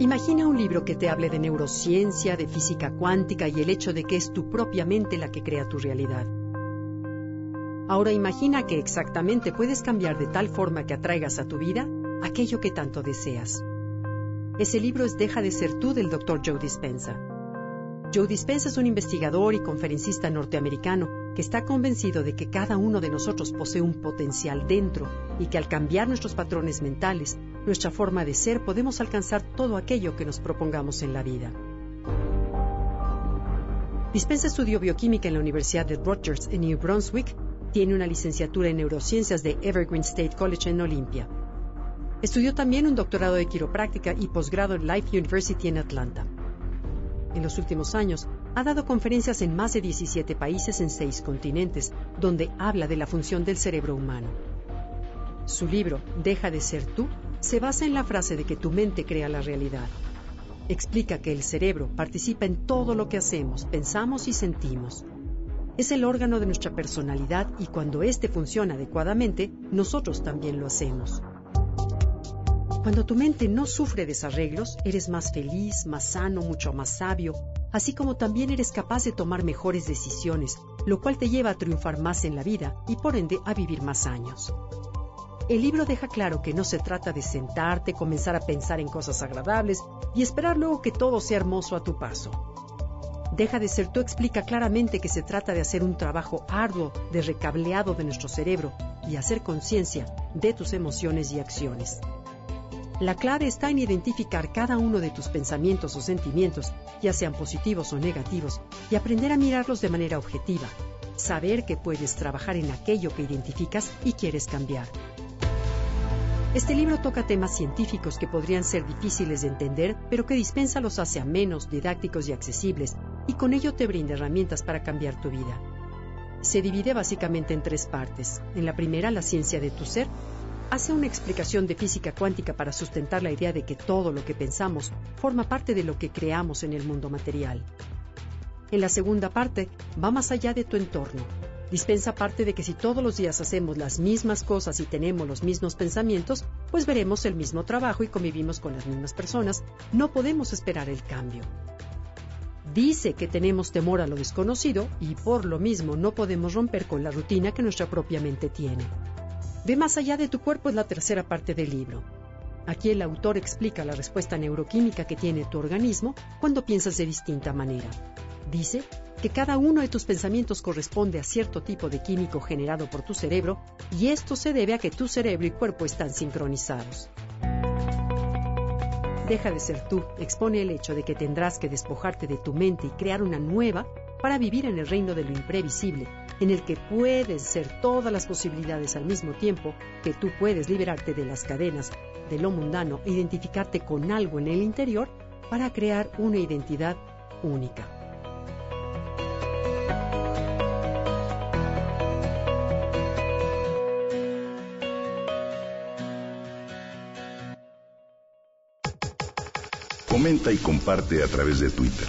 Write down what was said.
Imagina un libro que te hable de neurociencia, de física cuántica y el hecho de que es tu propia mente la que crea tu realidad. Ahora imagina que exactamente puedes cambiar de tal forma que atraigas a tu vida aquello que tanto deseas. Ese libro es Deja de ser tú del Dr. Joe Dispenza. Joe Dispenza es un investigador y conferencista norteamericano que está convencido de que cada uno de nosotros posee un potencial dentro y que al cambiar nuestros patrones mentales, nuestra forma de ser, podemos alcanzar todo aquello que nos propongamos en la vida. Dispensa estudió bioquímica en la Universidad de Rutgers en New Brunswick, tiene una licenciatura en neurociencias de Evergreen State College en Olympia. Estudió también un doctorado de quiropráctica y posgrado en Life University en Atlanta. En los últimos años, ha dado conferencias en más de 17 países en seis continentes, donde habla de la función del cerebro humano. Su libro, Deja de ser tú, se basa en la frase de que tu mente crea la realidad. Explica que el cerebro participa en todo lo que hacemos, pensamos y sentimos. Es el órgano de nuestra personalidad y cuando éste funciona adecuadamente, nosotros también lo hacemos. Cuando tu mente no sufre desarreglos, eres más feliz, más sano, mucho más sabio, así como también eres capaz de tomar mejores decisiones, lo cual te lleva a triunfar más en la vida y por ende a vivir más años. El libro deja claro que no se trata de sentarte, comenzar a pensar en cosas agradables y esperar luego que todo sea hermoso a tu paso. Deja de ser tú explica claramente que se trata de hacer un trabajo arduo de recableado de nuestro cerebro y hacer conciencia de tus emociones y acciones. La clave está en identificar cada uno de tus pensamientos o sentimientos, ya sean positivos o negativos, y aprender a mirarlos de manera objetiva. Saber que puedes trabajar en aquello que identificas y quieres cambiar. Este libro toca temas científicos que podrían ser difíciles de entender, pero que dispensa los hace menos didácticos y accesibles, y con ello te brinda herramientas para cambiar tu vida. Se divide básicamente en tres partes. En la primera, la ciencia de tu ser, hace una explicación de física cuántica para sustentar la idea de que todo lo que pensamos forma parte de lo que creamos en el mundo material. En la segunda parte, va más allá de tu entorno. Dispensa parte de que si todos los días hacemos las mismas cosas y tenemos los mismos pensamientos, pues veremos el mismo trabajo y convivimos con las mismas personas, no podemos esperar el cambio. Dice que tenemos temor a lo desconocido y por lo mismo no podemos romper con la rutina que nuestra propia mente tiene. Ve más allá de tu cuerpo es la tercera parte del libro. Aquí el autor explica la respuesta neuroquímica que tiene tu organismo cuando piensas de distinta manera. Dice que cada uno de tus pensamientos corresponde a cierto tipo de químico generado por tu cerebro y esto se debe a que tu cerebro y cuerpo están sincronizados. Deja de ser tú, expone el hecho de que tendrás que despojarte de tu mente y crear una nueva para vivir en el reino de lo imprevisible, en el que puedes ser todas las posibilidades al mismo tiempo, que tú puedes liberarte de las cadenas, de lo mundano e identificarte con algo en el interior para crear una identidad única. Comenta y comparte a través de Twitter.